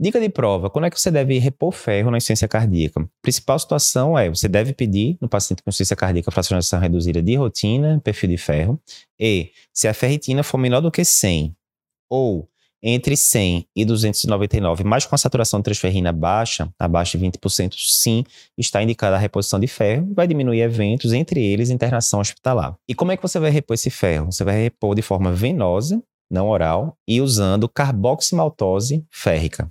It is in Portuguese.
Dica de prova: quando é que você deve repor ferro na insuficiência cardíaca? Principal situação é você deve pedir no paciente com insuficiência cardíaca fracionação reduzida de rotina, perfil de ferro, e se a ferritina for menor do que 100 ou entre 100 e 299, mas com a saturação de transferrina baixa, abaixo de 20%, sim, está indicada a reposição de ferro, vai diminuir eventos, entre eles internação hospitalar. E como é que você vai repor esse ferro? Você vai repor de forma venosa, não oral, e usando carboximaltose férrica.